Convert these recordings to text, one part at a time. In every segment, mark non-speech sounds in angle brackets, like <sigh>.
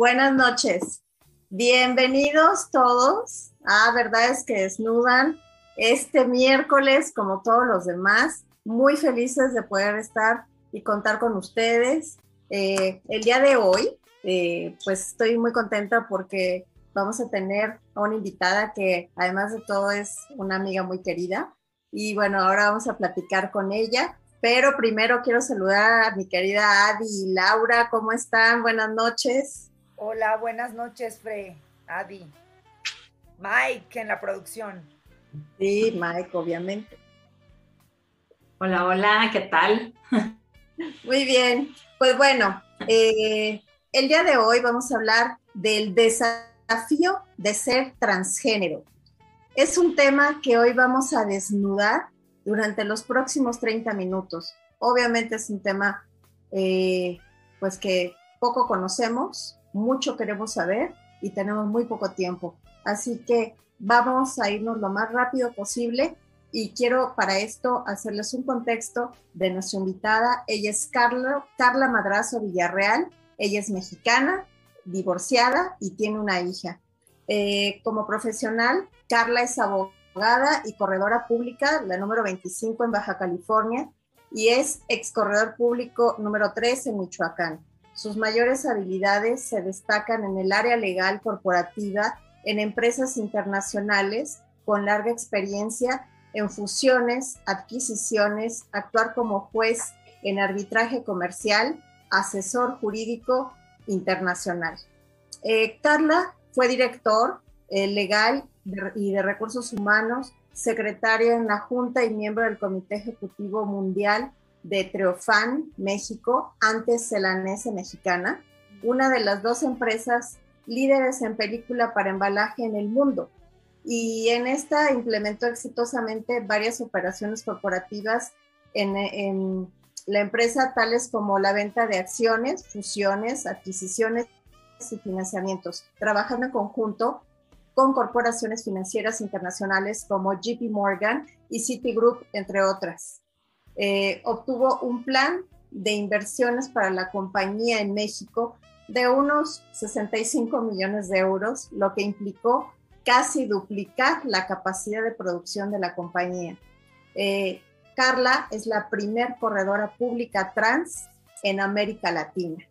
Buenas noches. Bienvenidos todos a Verdades que Desnudan este miércoles, como todos los demás. Muy felices de poder estar y contar con ustedes. Eh, el día de hoy, eh, pues estoy muy contenta porque vamos a tener a una invitada que además de todo es una amiga muy querida. Y bueno, ahora vamos a platicar con ella. Pero primero quiero saludar a mi querida Adi y Laura. ¿Cómo están? Buenas noches. Hola, buenas noches, Fre, Adi. Mike en la producción. Sí, Mike, obviamente. Hola, hola, ¿qué tal? Muy bien. Pues bueno, eh, el día de hoy vamos a hablar del desafío de ser transgénero. Es un tema que hoy vamos a desnudar durante los próximos 30 minutos. Obviamente es un tema eh, pues que poco conocemos, mucho queremos saber y tenemos muy poco tiempo. Así que vamos a irnos lo más rápido posible y quiero para esto hacerles un contexto de nuestra invitada. Ella es Carla, Madrazo Villarreal, ella es mexicana, divorciada y tiene una hija. Eh, como profesional, Carla es abogada abogada y corredora pública, la número 25 en Baja California, y es ex corredor público número 3 en Michoacán. Sus mayores habilidades se destacan en el área legal corporativa, en empresas internacionales con larga experiencia en fusiones, adquisiciones, actuar como juez en arbitraje comercial, asesor jurídico internacional. Eh, Carla fue director eh, legal y de Recursos Humanos, secretaria en la Junta y miembro del Comité Ejecutivo Mundial de Treofan, México, antes Celanese Mexicana, una de las dos empresas líderes en película para embalaje en el mundo. Y en esta implementó exitosamente varias operaciones corporativas en, en la empresa, tales como la venta de acciones, fusiones, adquisiciones y financiamientos, trabajando en conjunto con corporaciones financieras internacionales como JP Morgan y Citigroup, entre otras. Eh, obtuvo un plan de inversiones para la compañía en México de unos 65 millones de euros, lo que implicó casi duplicar la capacidad de producción de la compañía. Eh, Carla es la primer corredora pública trans en América Latina.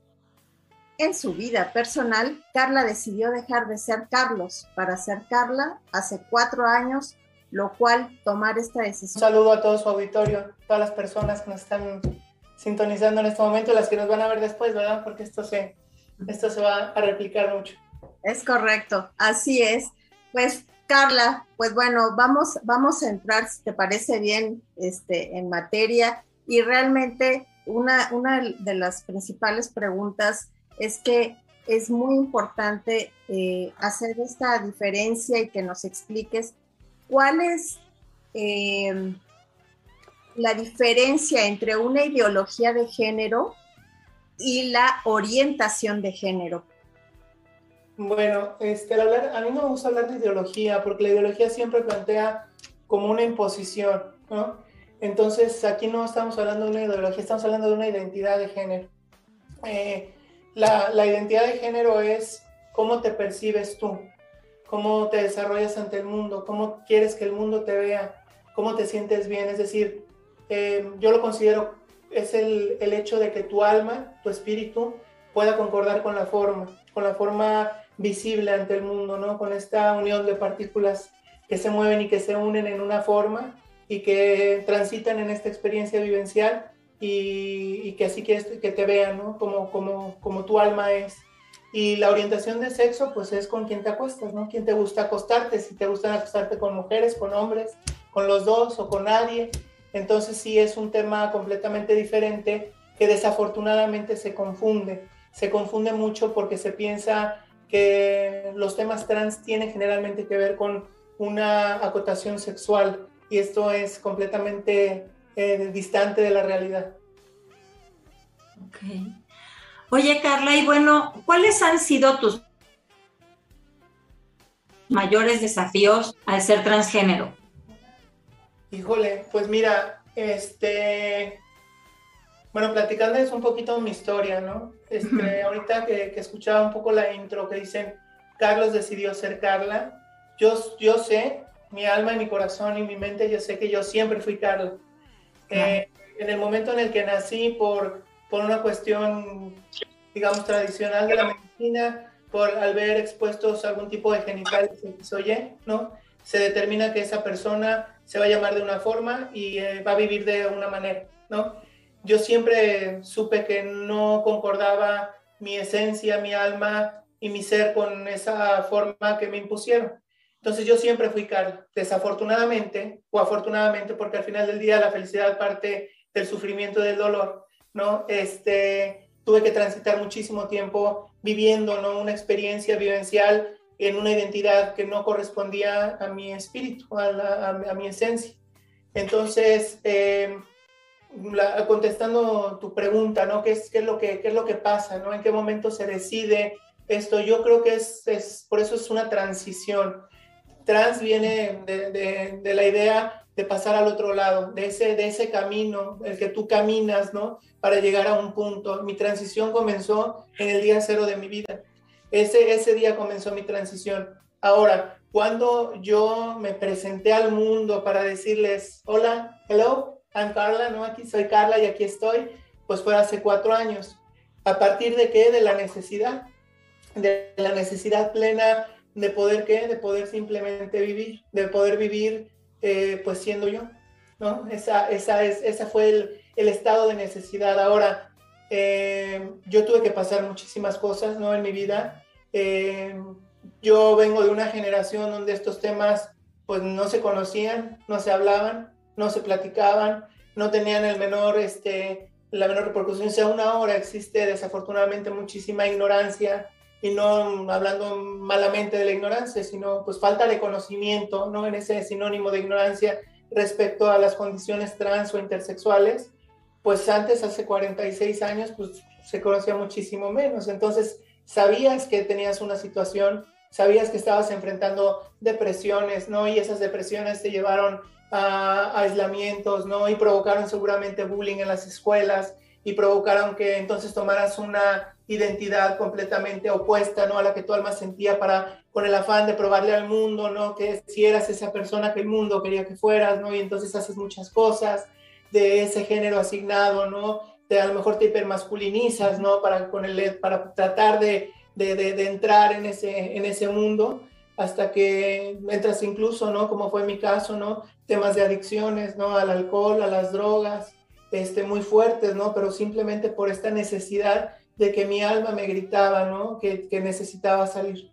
En su vida personal, Carla decidió dejar de ser Carlos para ser Carla hace cuatro años, lo cual tomar esta decisión. Un saludo a todo su auditorio, todas las personas que nos están sintonizando en este momento las que nos van a ver después, ¿verdad? Porque esto se, esto se va a replicar mucho. Es correcto, así es. Pues Carla, pues bueno, vamos, vamos a entrar, si te parece bien, este, en materia. Y realmente una, una de las principales preguntas es que es muy importante eh, hacer esta diferencia y que nos expliques cuál es eh, la diferencia entre una ideología de género y la orientación de género. Bueno, este, hablar, a mí no me gusta hablar de ideología porque la ideología siempre plantea como una imposición, ¿no? Entonces aquí no estamos hablando de una ideología, estamos hablando de una identidad de género. Eh, la, identidad de género es cómo te percibes tú, cómo te desarrollas ante el mundo, cómo quieres que el mundo te vea, cómo te sientes bien. Es decir, eh, yo lo considero, es el, el, hecho de que tu alma, tu espíritu, pueda concordar con la forma, con la forma visible ante el mundo, ¿no? Con esta unión de partículas que se mueven y que se unen en una forma y que transitan en esta experiencia vivencial y, que así quieres que te vean, ¿no? Como, como, como tu alma es. Y la orientación de sexo, pues es con quien te acuestas, ¿no? Quien te gusta acostarte, si te gusta acostarte con mujeres, con hombres, con los dos o con nadie. Entonces sí es un tema completamente diferente que desafortunadamente se confunde. Se confunde mucho porque se piensa que los temas trans tienen generalmente que ver con una acotación sexual y esto es completamente eh, distante de la realidad. Ok. Oye, Carla, y bueno, ¿cuáles han sido tus mayores desafíos al ser transgénero? Híjole, pues mira, este, Bueno, platicándoles un poquito mi historia, ¿no? Este, ahorita que, que, escuchaba un poco la intro que dicen, Carlos decidió ser Carla, yo, yo sé, mi alma y mi corazón y mi mente, yo sé que yo siempre fui Carla. Eh, en el momento en el que nací por, por una cuestión, digamos, tradicional de la medicina, por al ver expuestos algún tipo de genitales X o Y, ¿no? Se determina que esa persona se va a llamar de una forma y eh, va a vivir de una manera, ¿no? yo siempre supe que no concordaba mi esencia, mi alma y mi ser con esa forma que me impusieron. Entonces yo siempre fui Carla, desafortunadamente o afortunadamente, porque al final del día la felicidad parte del sufrimiento, del dolor, ¿no? Este, tuve que transitar muchísimo tiempo viviendo, ¿no? Una experiencia vivencial en una identidad que no correspondía a mi espíritu, a, a mi esencia. Entonces, eh, contestando tu pregunta, ¿no? ¿Qué es, qué es, lo que, qué es lo que pasa, ¿no? ¿En qué momento se decide esto? Yo creo que es, es por eso es una transición. Trans viene de, la idea de pasar al otro lado, de ese, camino, el que tú caminas, ¿no? Para llegar a un punto. Mi transición comenzó en el día cero de mi vida. Ese día comenzó mi transición. Ahora, cuando yo me presenté al mundo para decirles, hola, hello, I'm Carla, ¿no? Aquí soy Carla y aquí estoy, pues fue hace cuatro años. ¿A partir de qué? De la necesidad, de la necesidad plena de poder qué? De poder simplemente vivir, de poder vivir eh, pues siendo yo, ¿no? Esa, esa, es, esa fue el, el estado de necesidad. Ahora, eh, yo tuve que pasar muchísimas cosas, ¿no? En mi vida. Eh, yo vengo de una generación donde estos temas pues no se conocían, no se hablaban, no se platicaban, no tenían el menor, este, la menor repercusión. O sea, una hora existe desafortunadamente muchísima ignorancia y no hablando malamente de la ignorancia, sino pues falta de conocimiento, ¿no? En ese sinónimo de ignorancia respecto a las condiciones trans o intersexuales, pues antes, hace 46 años, pues se conocía muchísimo menos. Entonces, sabías que tenías una situación, sabías que estabas enfrentando depresiones, ¿no? Y esas depresiones te llevaron a aislamientos, ¿no? Y provocaron seguramente bullying en las escuelas y provocaron que entonces tomaras una identidad completamente opuesta, ¿no? A la que tu alma sentía para, con el afán de probarle al mundo, ¿no? Que si eras esa persona que el mundo quería que fueras, ¿no? Y entonces haces muchas cosas de ese género asignado, ¿no? De a lo mejor te hipermasculinizas, ¿no? Para, con el, para tratar de, de, de, de entrar en ese, en ese mundo hasta que entras incluso, ¿no? Como fue mi caso, ¿no? Temas de adicciones, ¿no? Al alcohol, a las drogas, este, muy fuertes, ¿no? Pero simplemente por esta necesidad de que mi alma me gritaba, ¿no? Que, que necesitaba salir.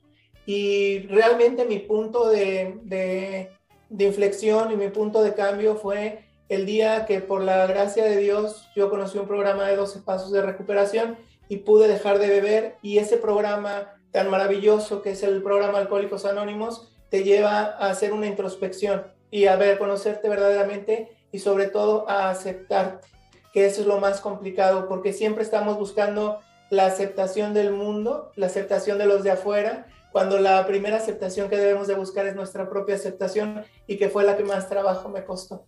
Y realmente mi punto de, de, inflexión y mi punto de cambio fue el día que por la gracia de Dios yo conocí un programa de 12 pasos de recuperación y pude dejar de beber y ese programa tan maravilloso que es el programa Alcohólicos Anónimos, te lleva a hacer una introspección y a ver, conocerte verdaderamente y sobre todo a aceptarte, que eso es lo más complicado, porque siempre estamos buscando la aceptación del mundo, la aceptación de los de afuera, cuando la primera aceptación que debemos de buscar es nuestra propia aceptación y que fue la que más trabajo me costó.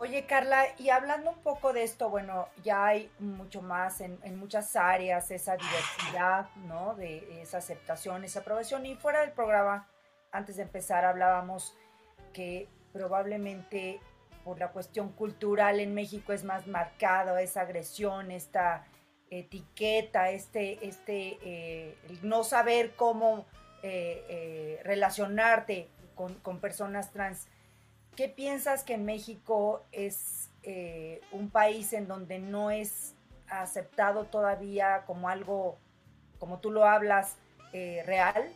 Oye, Carla, y hablando un poco de esto, bueno, ya hay mucho más en, en, muchas áreas, esa diversidad, ¿no? De esa aceptación, esa aprobación. Y fuera del programa, antes de empezar, hablábamos que probablemente por la cuestión cultural en México es más marcado esa agresión, esta etiqueta, este, este, eh, no saber cómo eh, eh, relacionarte con, con personas trans ¿Qué piensas que México es un país en donde no es aceptado todavía como algo, como tú lo hablas, real?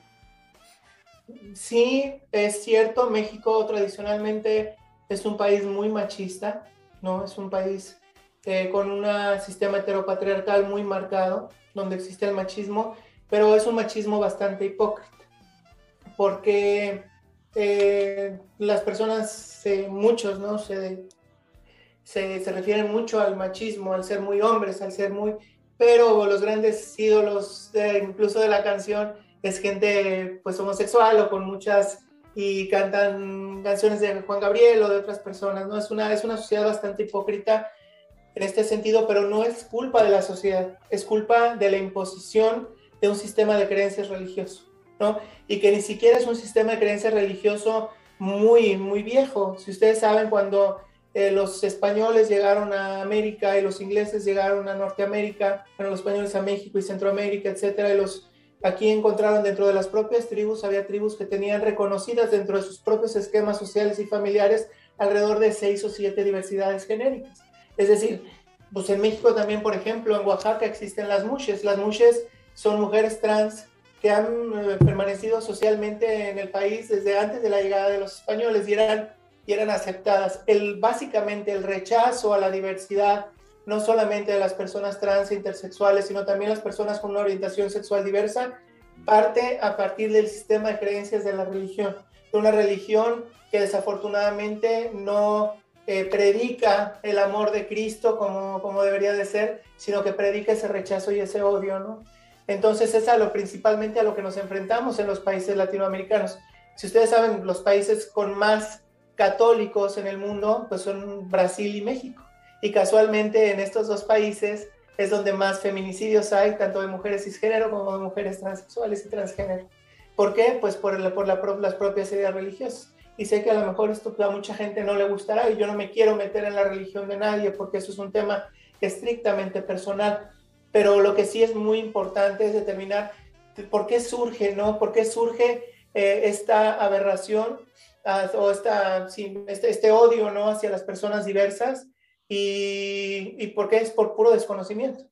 Sí, es cierto, México tradicionalmente es un país muy machista, ¿no? Es un país eh, con un sistema heteropatriarcal muy marcado, donde existe el machismo, pero es un machismo bastante hipócrita, porque eh, las personas, eh, muchos, ¿no? Se, se, se, refieren mucho al machismo, al ser muy hombres, al ser muy... Pero los grandes ídolos, de, incluso de la canción, es gente pues homosexual o con muchas... y cantan canciones de Juan Gabriel o de otras personas, ¿no? Es una, es una sociedad bastante hipócrita en este sentido, pero no es culpa de la sociedad, es culpa de la imposición de un sistema de creencias religioso, ¿no? Y que ni siquiera es un sistema de creencias religioso muy, muy viejo. Si ustedes saben, cuando eh, los españoles llegaron a América y los ingleses llegaron a Norteamérica, bueno, los españoles a México y Centroamérica, etcétera, y los aquí encontraron dentro de las propias tribus, había tribus que tenían reconocidas dentro de sus propios esquemas sociales y familiares alrededor de seis o siete diversidades genéricas. Es decir, pues en México también, por ejemplo, en Oaxaca existen las mushes. Las mushes son mujeres trans que han eh, permanecido socialmente en el país desde antes de la llegada de los españoles y eran, y eran aceptadas. El, básicamente el rechazo a la diversidad, no solamente de las personas trans e intersexuales, sino también las personas con una orientación sexual diversa, parte a partir del sistema de creencias de la religión, de una religión que desafortunadamente no predica el amor de Cristo como, como debería de ser, sino que predica ese rechazo y ese odio, ¿no? Entonces es a lo principalmente a lo que nos enfrentamos en los países latinoamericanos. Si ustedes saben, los países con más católicos en el mundo, pues son Brasil y México. Y casualmente en estos dos países es donde más feminicidios hay, tanto de mujeres cisgénero como de mujeres transexuales y transgénero. ¿Por qué? Pues por, por las propias ideas religiosas y sé que a lo mejor esto a mucha gente no le gustará y yo no me quiero meter en la religión de nadie porque eso es un tema estrictamente personal, pero lo que sí es muy importante es determinar por qué surge, ¿no? ¿Por qué surge eh, esta aberración ah, o esta, este, este, odio, ¿no? Hacia las personas diversas y, y por qué es por puro desconocimiento.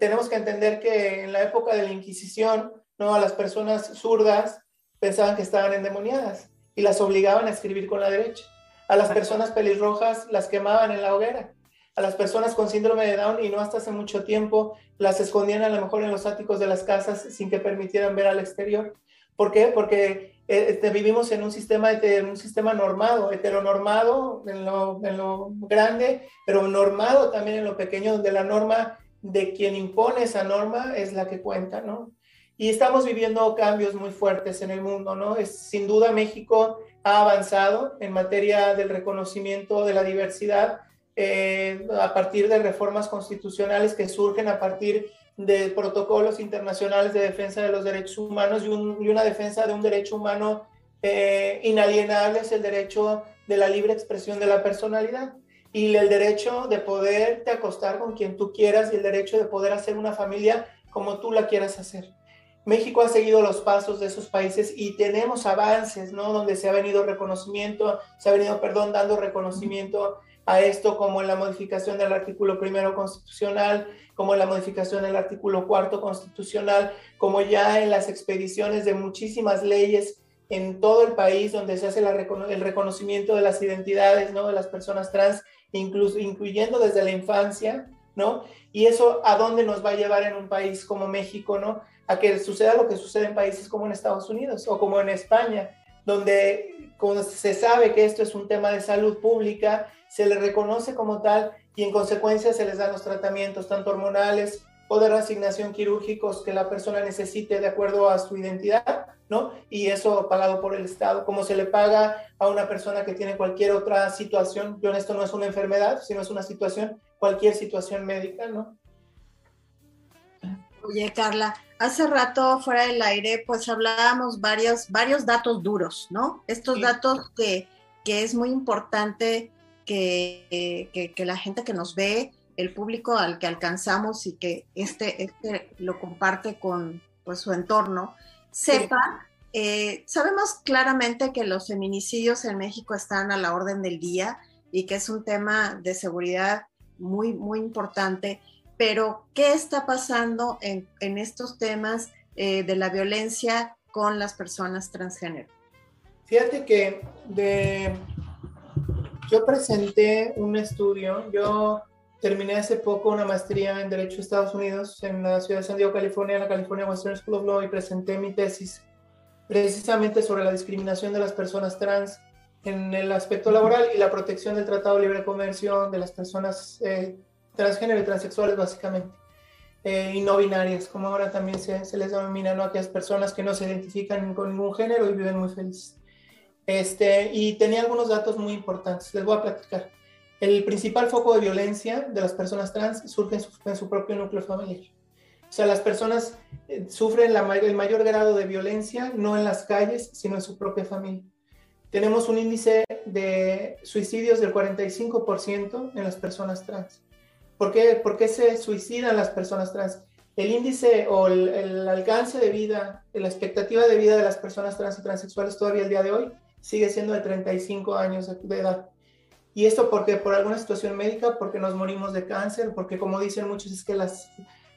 Tenemos que entender que en la época de la Inquisición, ¿no? A las personas zurdas pensaban que estaban endemoniadas y las obligaban a escribir con la derecha. A las personas pelirrojas las quemaban en la hoguera. A las personas con síndrome de Down y no hasta hace mucho tiempo las escondían a lo mejor en los áticos de las casas sin que permitieran ver al exterior. ¿Por qué? Porque eh, este, vivimos en un sistema, en un sistema normado, heteronormado en lo, en lo grande, pero normado también en lo pequeño, donde la norma de quien impone esa norma es la que cuenta, ¿no? Y estamos viviendo cambios muy fuertes en el mundo, ¿no? Es, sin duda México ha avanzado en materia del reconocimiento de la diversidad eh, a partir de reformas constitucionales que surgen a partir de protocolos internacionales de defensa de los derechos humanos y, una defensa de un derecho humano eh, inalienable es el derecho de la libre expresión de la personalidad y el derecho de poderte acostar con quien tú quieras y el derecho de poder hacer una familia como tú la quieras hacer. México ha seguido los pasos de esos países y tenemos avances, ¿no? Donde se ha venido reconocimiento, se ha venido, perdón, dando reconocimiento a esto, como en la modificación del artículo primero constitucional, como en la modificación del artículo cuarto constitucional, como ya en las expediciones de muchísimas leyes en todo el país donde se hace el reconocimiento de las identidades, ¿no? De las personas trans, incluso, incluyendo desde la infancia, ¿no? Y eso a dónde nos va a llevar en un país como México, ¿no? A que suceda lo que sucede en países como en Estados Unidos o como en España, donde como se sabe que esto es un tema de salud pública, se le reconoce como tal y en consecuencia se les dan los tratamientos tanto hormonales o de reasignación quirúrgicos que la persona necesite de acuerdo a su identidad, ¿no? Y eso pagado por el Estado, como se le paga a una persona que tiene cualquier otra situación, yo en esto no es una enfermedad, sino es una situación, cualquier situación médica, ¿no? Oye, Carla, hace rato fuera del aire, pues hablábamos varios, varios datos duros, ¿no? Estos datos que, que, es muy importante que, que, la gente que nos ve, el público al que alcanzamos y que este, este lo comparte con pues, su entorno, sepa. Eh, sabemos claramente que los feminicidios en México están a la orden del día y que es un tema de seguridad muy, muy importante pero ¿qué está pasando en, estos temas eh, de la violencia con las personas transgénero? Fíjate que yo presenté un estudio, yo terminé hace poco una maestría en Derecho de Estados Unidos en la ciudad de San Diego, California, en la California Western School of Law y presenté mi tesis precisamente sobre la discriminación de las personas trans en el aspecto laboral y la protección del Tratado de Libre Comercio de las personas eh, transgénero y transexuales básicamente, eh, y no binarias, como ahora también se, se, les denomina ¿no? aquellas personas que no se identifican con ningún género y viven muy felices. Este, y tenía algunos datos muy importantes, les voy a platicar. el principal foco de violencia de las personas trans surge en su, propio núcleo familiar. O sea, las personas eh, sufren el mayor grado de violencia no en las calles, sino en su propia familia. Tenemos un índice de suicidios del 45% en las personas trans. ¿Por qué, ¿Por qué se suicidan las personas trans? El índice o el, alcance de vida, la expectativa de vida de las personas trans y transexuales todavía el día de hoy sigue siendo de 35 años de edad. Y esto porque por alguna situación médica, porque nos morimos de cáncer, porque como dicen muchos es que las,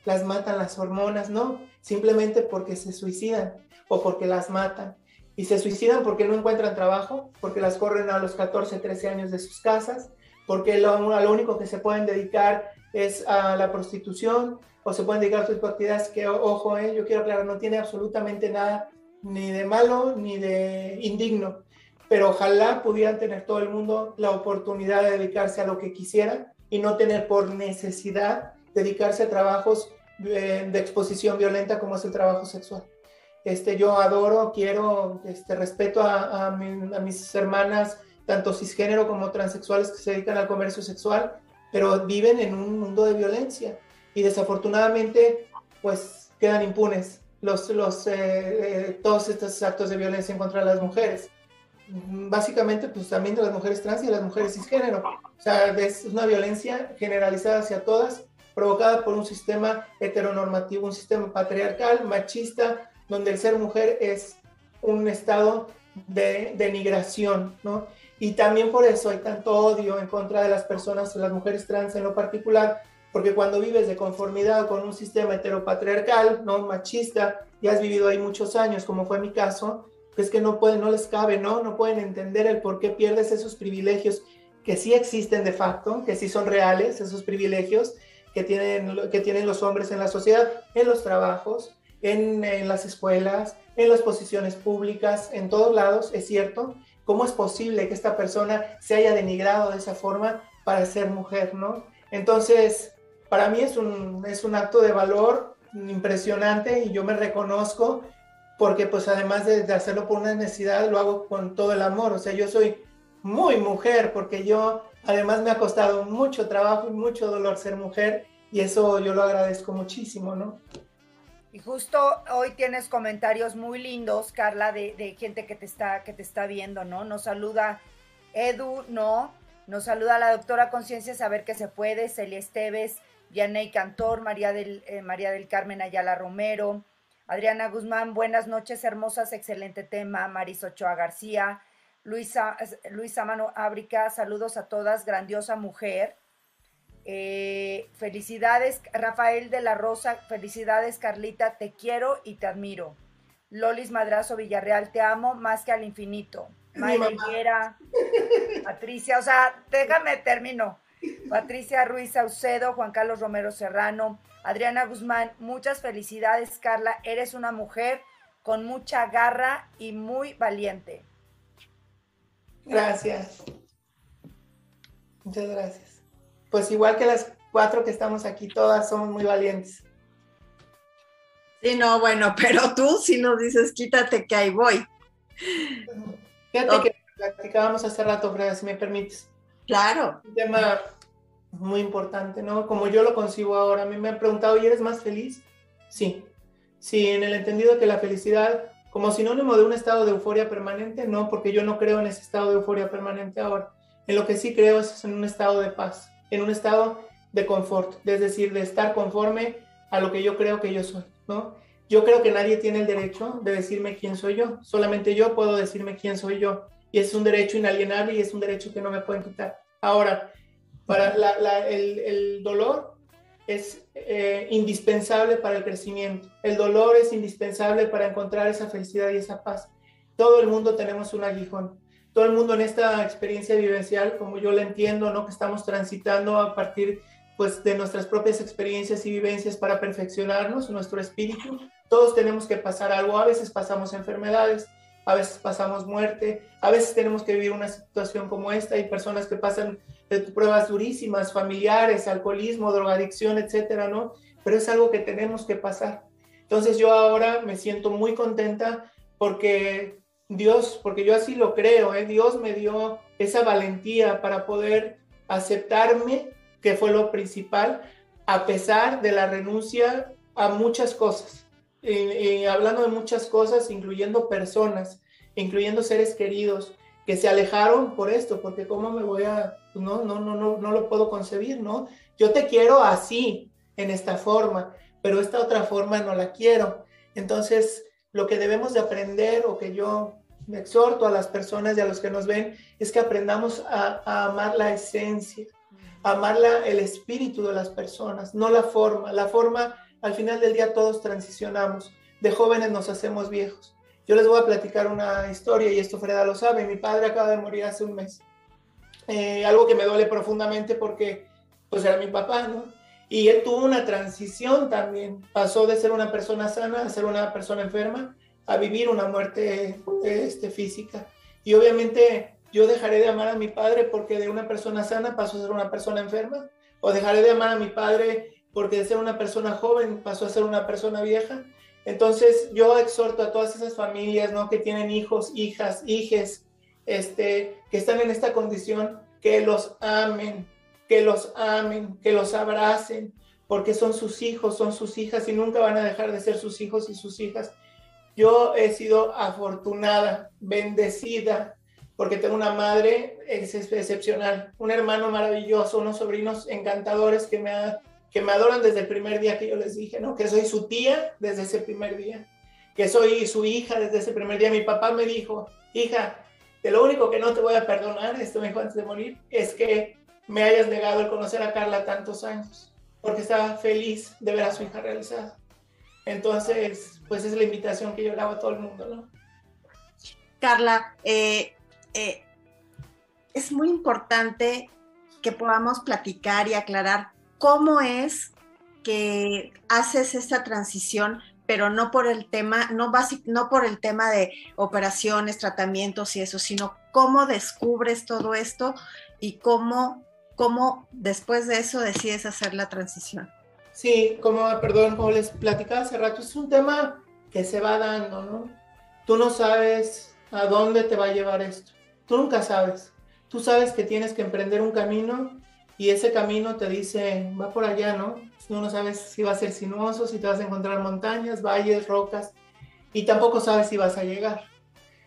las matan las hormonas, no, simplemente porque se suicidan o porque las matan. Y se suicidan porque no encuentran trabajo, porque las corren a los 14, 13 años de sus casas, porque lo, lo único que se pueden dedicar es a la prostitución o se pueden dedicar a sus actividades que, ojo, eh, yo quiero aclarar, no tiene absolutamente nada ni de malo ni de indigno pero ojalá pudieran tener todo el mundo la oportunidad de dedicarse a lo que quisieran y no tener por necesidad dedicarse a trabajos de, exposición violenta como es el trabajo sexual. Este, yo adoro, quiero, este, respeto a, a, mis hermanas, tanto cisgénero como transexuales que se dedican al comercio sexual, pero viven en un mundo de violencia y desafortunadamente pues quedan impunes los, los, eh, eh, todos estos actos de violencia en contra de las mujeres básicamente pues también de las mujeres trans y de las mujeres cisgénero. O sea, es una violencia generalizada hacia todas, provocada por un sistema heteronormativo, un sistema patriarcal, machista, donde el ser mujer es un estado de denigración, ¿no? Y también por eso hay tanto odio en contra de las personas, las mujeres trans en lo particular, porque cuando vives de conformidad con un sistema heteropatriarcal, ¿no? Machista, y has vivido ahí muchos años, como fue mi caso, es que no pueden, no les cabe, ¿no? No pueden entender el por qué pierdes esos privilegios que sí existen de facto, que sí son reales, esos privilegios que tienen, que tienen los hombres en la sociedad, en los trabajos, en las escuelas, en las posiciones públicas, en todos lados, es cierto. ¿Cómo es posible que esta persona se haya denigrado de esa forma para ser mujer, ¿no? Entonces, para mí es un, es un acto de valor impresionante y yo me reconozco porque pues además de, hacerlo por una necesidad, lo hago con todo el amor. O sea, yo soy muy mujer porque yo además me ha costado mucho trabajo y mucho dolor ser mujer y eso yo lo agradezco muchísimo, ¿no? Y justo hoy tienes comentarios muy lindos, Carla, de, gente que te, está, que te está viendo, ¿no? Nos saluda Edu, ¿no? Nos saluda la doctora Conciencia Saber que se puede, Celia Esteves, Yaney Cantor, María del, eh, María del Carmen Ayala Romero, Adriana Guzmán, buenas noches, hermosas, excelente tema. Maris Ochoa García, Luisa, Luisa Mano Ábrica, saludos a todas, grandiosa mujer. Eh, felicidades, Rafael de la Rosa, felicidades, Carlita, te quiero y te admiro. Lolis Madrazo Villarreal, te amo más que al infinito. Mayra Patricia, o sea, déjame termino. Patricia Ruiz Saucedo, Juan Carlos Romero Serrano, Adriana Guzmán, muchas felicidades, Carla. Eres una mujer con mucha garra y muy valiente. Gracias. Muchas gracias. Pues igual que las cuatro que estamos aquí, todas somos muy valientes. Sí, no, bueno, <laughs> pero tú si nos dices, quítate que ahí voy. Fíjate que platicábamos hace rato, Freda, si me permites. Claro. Un tema muy importante, ¿no? Como yo lo concibo ahora, a mí me han preguntado, ¿y eres más feliz? Sí, sí, en el entendido que la felicidad, como sinónimo de un estado de euforia permanente, no, porque yo no creo en ese estado de euforia permanente ahora. En lo que sí creo es en un estado de paz, en un estado de confort, es decir, de estar conforme a lo que yo creo que yo soy, ¿no? Yo creo que nadie tiene el derecho de decirme quién soy yo, solamente yo puedo decirme quién soy yo, y es un derecho inalienable y es un derecho que no me pueden quitar. Ahora, para el, dolor es eh, indispensable para el crecimiento. El dolor es indispensable para encontrar esa felicidad y esa paz. Todo el mundo tenemos un aguijón. Todo el mundo en esta experiencia vivencial, como yo la entiendo, ¿no? que estamos transitando a partir pues, de nuestras propias experiencias y vivencias para perfeccionarnos, nuestro espíritu. Todos tenemos que pasar algo. A veces pasamos enfermedades, a veces pasamos muerte, a veces tenemos que vivir una situación como esta. Hay personas que pasan de pruebas durísimas, familiares, alcoholismo, drogadicción, etcétera, ¿no? Pero es algo que tenemos que pasar. Entonces yo ahora me siento muy contenta porque Dios, porque yo así lo creo, ¿eh? Dios me dio esa valentía para poder aceptarme, que fue lo principal, a pesar de la renuncia a muchas cosas. hablando de muchas cosas, incluyendo personas, incluyendo seres queridos que se alejaron por esto, porque cómo me voy a, pues no, no, no, no, no lo puedo concebir, ¿no? Yo te quiero así, en esta forma, pero esta otra forma no la quiero. Entonces, lo que debemos de aprender o que yo me exhorto a las personas y a los que nos ven es que aprendamos a, amar la esencia, a amar el espíritu de las personas, no la forma. La forma, al final del día todos transicionamos. De jóvenes nos hacemos viejos. Yo les voy a platicar una historia y esto Freda lo sabe. Mi padre acaba de morir hace un mes. Eh, algo que me duele profundamente porque pues era mi papá, ¿no? Y él tuvo una transición también. Pasó de ser una persona sana a ser una persona enferma, a vivir una muerte este, física. Y obviamente yo dejaré de amar a mi padre porque de una persona sana pasó a ser una persona enferma. O dejaré de amar a mi padre porque de ser una persona joven pasó a ser una persona vieja. Entonces yo exhorto a todas esas familias ¿no? que tienen hijos, hijas, hijes, este, que están en esta condición, que los amen, que los amen, que los abracen, porque son sus hijos, son sus hijas y nunca van a dejar de ser sus hijos y sus hijas. Yo he sido afortunada, bendecida, porque tengo una madre excepcional, un hermano maravilloso, unos sobrinos encantadores que me, que me adoran desde el primer día que yo les dije, ¿no? Que soy su tía desde ese primer día, que soy su hija desde ese primer día. Mi papá me dijo, hija, de lo único que no te voy a perdonar, esto me dijo antes de morir, es que me hayas negado el conocer a Carla tantos años, porque estaba feliz de ver a su hija realizada. Entonces, pues es la invitación que yo le hago a todo el mundo, ¿no? Carla, eh, eh, es muy importante que podamos platicar y aclarar cómo es que haces esta transición, pero no por el tema, no, no por el tema de operaciones, tratamientos y eso, sino cómo descubres todo esto y cómo ¿Cómo después de eso decides hacer la transición? Sí, como, perdón, como les platicaba hace rato, es un tema que se va dando, ¿no? Tú no sabes a dónde te va a llevar esto. Tú nunca sabes. Tú sabes que tienes que emprender un camino y ese camino te dice, va por allá, ¿no? Tú no sabes si va a ser sinuoso, si te vas a encontrar montañas, valles, rocas, y tampoco sabes si vas a llegar.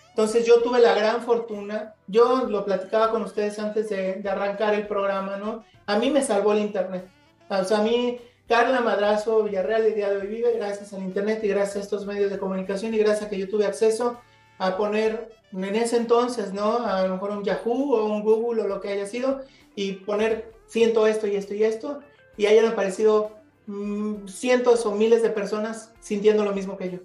Entonces yo tuve la gran fortuna, yo lo platicaba con ustedes antes de, arrancar el programa, ¿no? A mí me salvó el Internet. O sea, a mí, Carla Madrazo Villarreal, el día de hoy vive gracias al Internet y gracias a estos medios de comunicación y gracias a que yo tuve acceso a poner en ese entonces, ¿no? A lo mejor un Yahoo o un Google o lo que haya sido y poner siento esto y esto y esto y hayan aparecido mm, cientos o miles de personas sintiendo lo mismo que yo.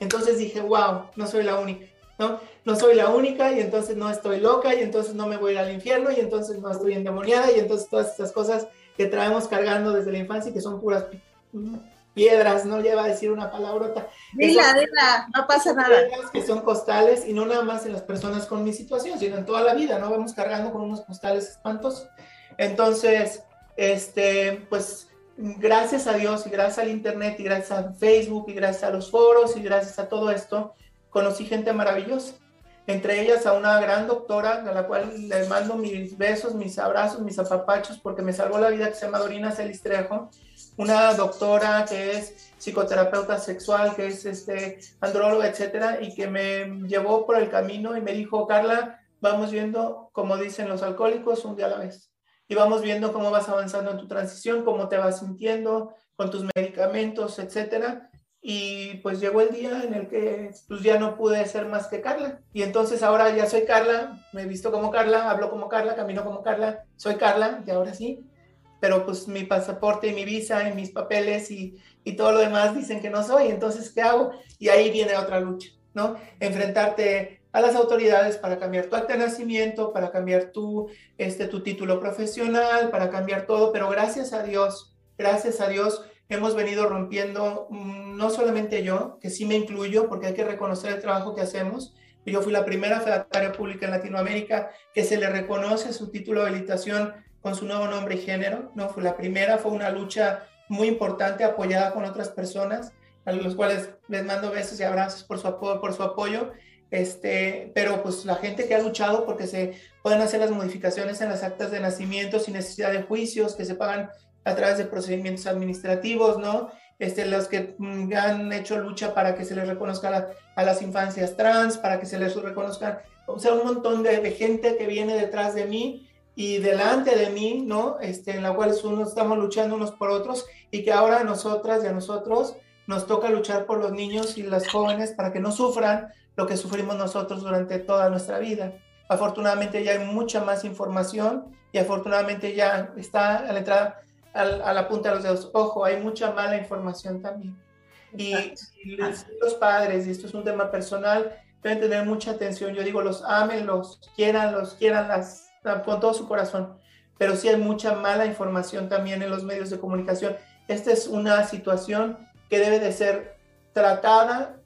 Entonces dije, wow, no soy la única. ¿no? No soy la única y entonces no estoy loca y entonces no me voy a ir al infierno y entonces no estoy endemoniada y entonces todas estas cosas que traemos cargando desde la infancia y que son puras piedras, no lleva a decir una palabrota. Dila, dila, no pasa nada. Que son costales y no nada más en las personas con mi situación, sino en toda la vida, ¿no? Vamos cargando con unos costales espantosos. Entonces, este, pues gracias a Dios y gracias al Internet y gracias a Facebook y gracias a los foros y gracias a todo esto, conocí gente maravillosa, entre ellas a una gran doctora a la cual le mando mis besos, mis abrazos, mis apapachos, porque me salvó la vida, que se llama Dorina Celistrejo, una doctora que es psicoterapeuta sexual, que es este, andróloga, etcétera, y que me llevó por el camino y me dijo, Carla, vamos viendo, como dicen los alcohólicos, un día a la vez. Y vamos viendo cómo vas avanzando en tu transición, cómo te vas sintiendo con tus medicamentos, etcétera y pues llegó el día en el que pues ya no pude ser más que Carla. Y entonces ahora ya soy Carla, me he visto como Carla, hablo como Carla, camino como Carla, soy Carla, y ahora sí. Pero pues mi pasaporte y mi visa y mis papeles y, y todo lo demás dicen que no soy. Entonces, ¿qué hago? Y ahí viene otra lucha, ¿no? Enfrentarte a las autoridades para cambiar tu acta de nacimiento, para cambiar tu, este, tu título profesional, para cambiar todo. Pero gracias a Dios, gracias a Dios, hemos venido rompiendo, mm, no solamente yo, que sí me incluyo, porque hay que reconocer el trabajo que hacemos. Yo fui la primera fedataria pública en Latinoamérica que se le reconoce su título de habilitación con su nuevo nombre y género. No fue la primera, fue una lucha muy importante apoyada con otras personas, a los cuales les mando besos y abrazos por su apoyo. Este, pero pues la gente que ha luchado porque se pueden hacer las modificaciones en las actas de nacimiento sin necesidad de juicios, que se pagan a través de procedimientos administrativos, ¿no? Este, los que mm, han hecho lucha para que se les reconozca a las infancias trans, para que se les reconozcan, o sea, un montón de, de, gente que viene detrás de mí y delante de mí, ¿no? Este, en la cual uno, estamos luchando unos por otros y que ahora a nosotras y a nosotros nos toca luchar por los niños y las jóvenes para que no sufran lo que sufrimos nosotros durante toda nuestra vida. Afortunadamente ya hay mucha más información y afortunadamente ya está a la entrada, a, la punta de los dedos. Ojo, hay mucha mala información también. Y, los padres, y esto es un tema personal, deben tener mucha atención. Yo digo, los amen, los quieran, los quieran las, con todo su corazón. Pero sí hay mucha mala información también en los medios de comunicación. Esta es una situación que debe de ser tratada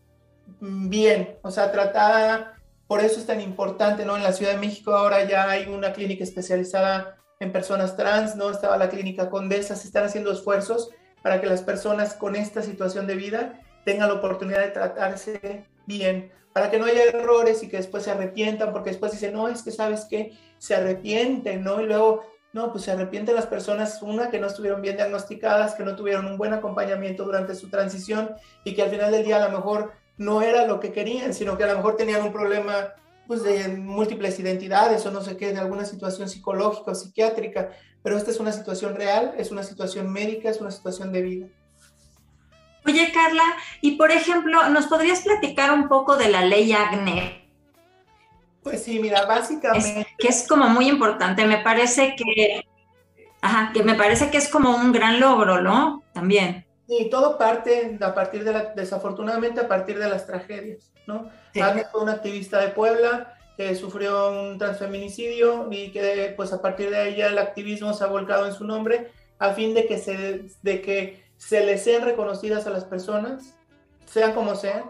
bien, o sea, tratada, por eso es tan importante, ¿no? En la Ciudad de México ahora ya hay una clínica especializada en personas trans, ¿no? Estaba la clínica Condesa, se están haciendo esfuerzos para que las personas con esta situación de vida tengan la oportunidad de tratarse bien, para que no haya errores y que después se arrepientan, porque después dicen, no, es que sabes que se arrepienten, ¿no? Y luego, no, pues se arrepienten las personas, una, que no estuvieron bien diagnosticadas, que no tuvieron un buen acompañamiento durante su transición y que al final del día a lo mejor no era lo que querían, sino que a lo mejor tenían un problema pues, de múltiples identidades o no sé qué, de alguna situación psicológica o psiquiátrica, pero esta es una situación real, es una situación médica, es una situación de vida. Oye, Carla, y por ejemplo, ¿nos podrías platicar un poco de la ley Agner? Pues sí, mira, básicamente... que es como muy importante, me parece que... Ajá, que me parece que es como un gran logro, ¿no? También. Y todo parte a partir de la, desafortunadamente a partir de las tragedias, ¿no? Sí. fue una activista de Puebla que sufrió un transfeminicidio y que pues a partir de ella el activismo se ha volcado en su nombre a fin de que se, de que se les sean reconocidas a las personas, sean como sean,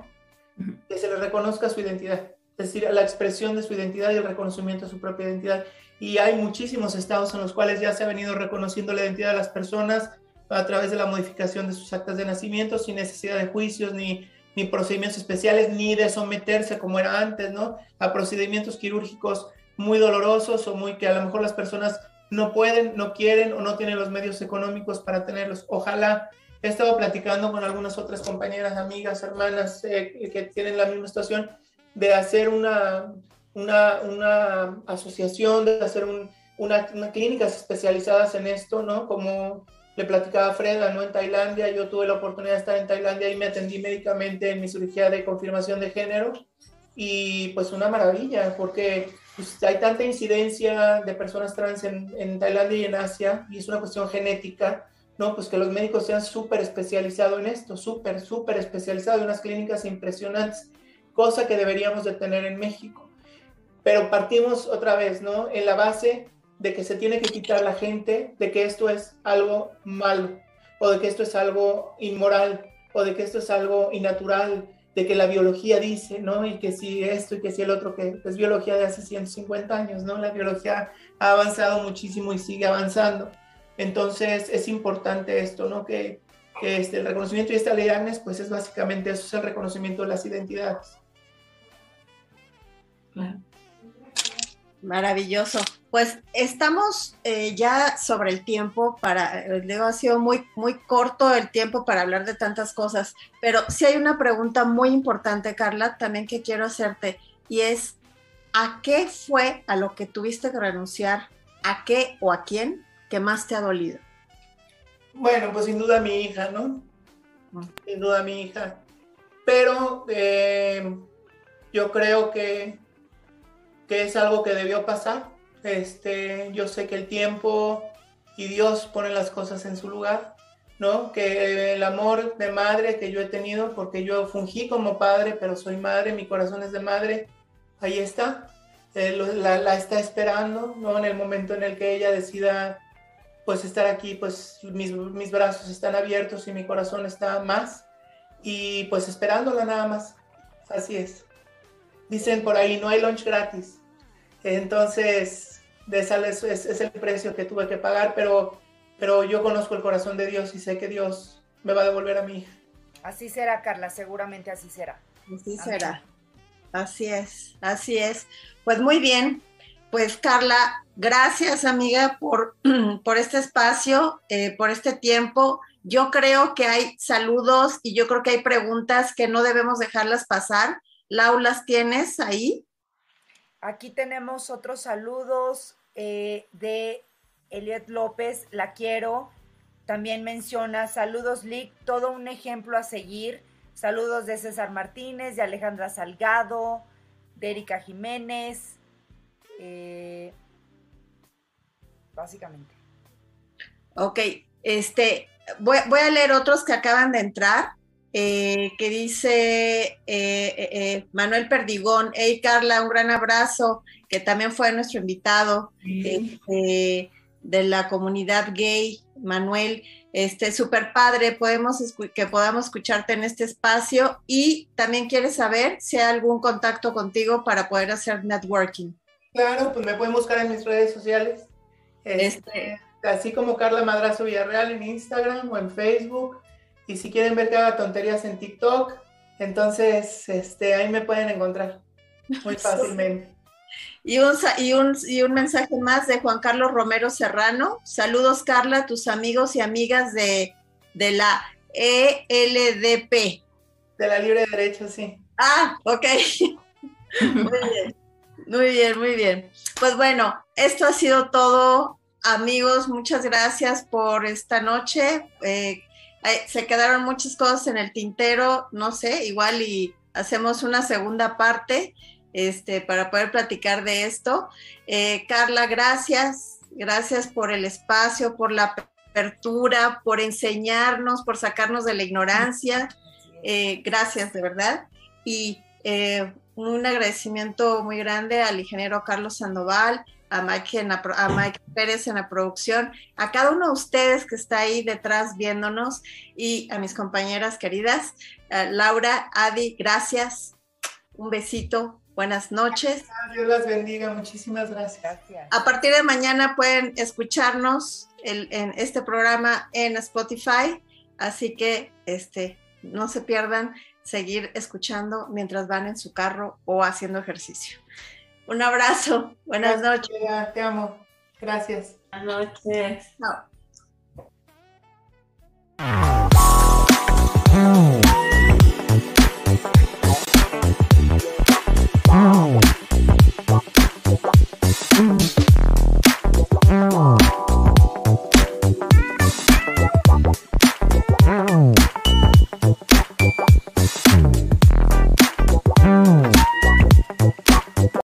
que se les reconozca su identidad, es decir, la expresión de su identidad y el reconocimiento de su propia identidad. Y hay muchísimos estados en los cuales ya se ha venido reconociendo la identidad de las personas, a través de la modificación de sus actas de nacimiento sin necesidad de juicios ni, ni procedimientos especiales, ni de someterse como era antes, ¿no? A procedimientos quirúrgicos muy dolorosos o muy que a lo mejor las personas no pueden, no quieren o no tienen los medios económicos para tenerlos. Ojalá he estado platicando con algunas otras compañeras, amigas, hermanas eh, que tienen la misma situación de hacer una, una, una asociación, de hacer un, una, una, clínicas especializadas en esto, ¿no? Como le platicaba a Freda, ¿no? En Tailandia, yo tuve la oportunidad de estar en Tailandia y me atendí médicamente en mi cirugía de confirmación de género y pues una maravilla porque pues, hay tanta incidencia de personas trans en, Tailandia y en Asia y es una cuestión genética, ¿no? Pues que los médicos sean súper especializados en esto, súper, súper especializados en unas clínicas impresionantes, cosa que deberíamos de tener en México. Pero partimos otra vez, ¿no? En la base de que se tiene que quitar la gente de que esto es algo malo, o de que esto es algo inmoral, o de que esto es algo innatural, de que la biología dice, ¿no? Y que si esto y que si el otro, que es biología de hace 150 años, ¿no? La biología ha avanzado muchísimo y sigue avanzando. Entonces es importante esto, ¿no? Que, que este, el reconocimiento y esta ley Agnes, pues es básicamente eso, es el reconocimiento de las identidades. Claro. Maravilloso. Pues estamos eh, ya sobre el tiempo para, luego ha sido muy, muy corto el tiempo para hablar de tantas cosas, pero sí hay una pregunta muy importante, Carla, también que quiero hacerte, y es, ¿a qué fue a lo que tuviste que renunciar? ¿A qué o a quién que más te ha dolido? Bueno, pues sin duda mi hija, ¿no? Sin duda mi hija. Pero eh, yo creo que que es algo que debió pasar. Este, yo sé que el tiempo y Dios ponen las cosas en su lugar, ¿no? Que el amor de madre que yo he tenido, porque yo fungí como padre, pero soy madre, mi corazón es de madre, ahí está. Eh, la, la, está esperando, ¿no? En el momento en el que ella decida, pues, estar aquí, pues, mis, mis brazos están abiertos y mi corazón está más. Y pues esperándola nada más. Así es. Dicen por ahí, no hay lunch gratis. Entonces, de esa es, es, el precio que tuve que pagar, pero, pero yo conozco el corazón de Dios y sé que Dios me va a devolver a mi hija. Así será, Carla, seguramente así será. Así será. Así es, así es. Pues muy bien, pues Carla, gracias amiga por, <clears throat> por este espacio, eh, por este tiempo. Yo creo que hay saludos y yo creo que hay preguntas que no debemos dejarlas pasar. Lau, ¿las tienes ahí? Aquí tenemos otros saludos eh, de Eliot López, la quiero. También menciona saludos, Lick, todo un ejemplo a seguir. Saludos de César Martínez, de Alejandra Salgado, de Erika Jiménez. Eh, básicamente. Ok, este, voy, a leer otros que acaban de entrar. Eh, que dice eh, Manuel Perdigón, hey Carla, un gran abrazo, que también fue nuestro invitado este, de la comunidad gay, Manuel, este súper padre, podemos que podamos escucharte en este espacio y también quieres saber si hay algún contacto contigo para poder hacer networking. Claro, pues me pueden buscar en mis redes sociales, este, así como Carla Madrazo Villarreal en Instagram o en Facebook. Y si quieren ver que haga tonterías en TikTok, entonces este, ahí me pueden encontrar muy <laughs> fácilmente. Y un, y, un, y un mensaje más de Juan Carlos Romero Serrano. Saludos, Carla, tus amigos y amigas de, de la ELDP. De la Libre Derecho, sí. Ah, ok. <laughs> muy bien, muy bien, muy bien. Pues bueno, esto ha sido todo, amigos. Muchas gracias por esta noche. Eh, se quedaron muchas cosas en el tintero, no sé, igual y hacemos una segunda parte este, para poder platicar de esto. Eh, Carla, gracias, gracias por el espacio, por la apertura, por enseñarnos, por sacarnos de la ignorancia. Eh, gracias, de verdad. Y eh, un agradecimiento muy grande al ingeniero Carlos Sandoval, a Mike, a Mike, Pérez en la producción, a cada uno de ustedes que está ahí detrás viéndonos y a mis compañeras queridas. Laura, Adi, gracias. Un besito, Buenas noches. Dios las bendiga, muchísimas gracias. A partir de mañana pueden escucharnos en este programa en Spotify, así que este, no se pierdan seguir escuchando mientras van en su carro o haciendo ejercicio. Un abrazo. Buenas noches. Te amo. Gracias. Buenas noches. No.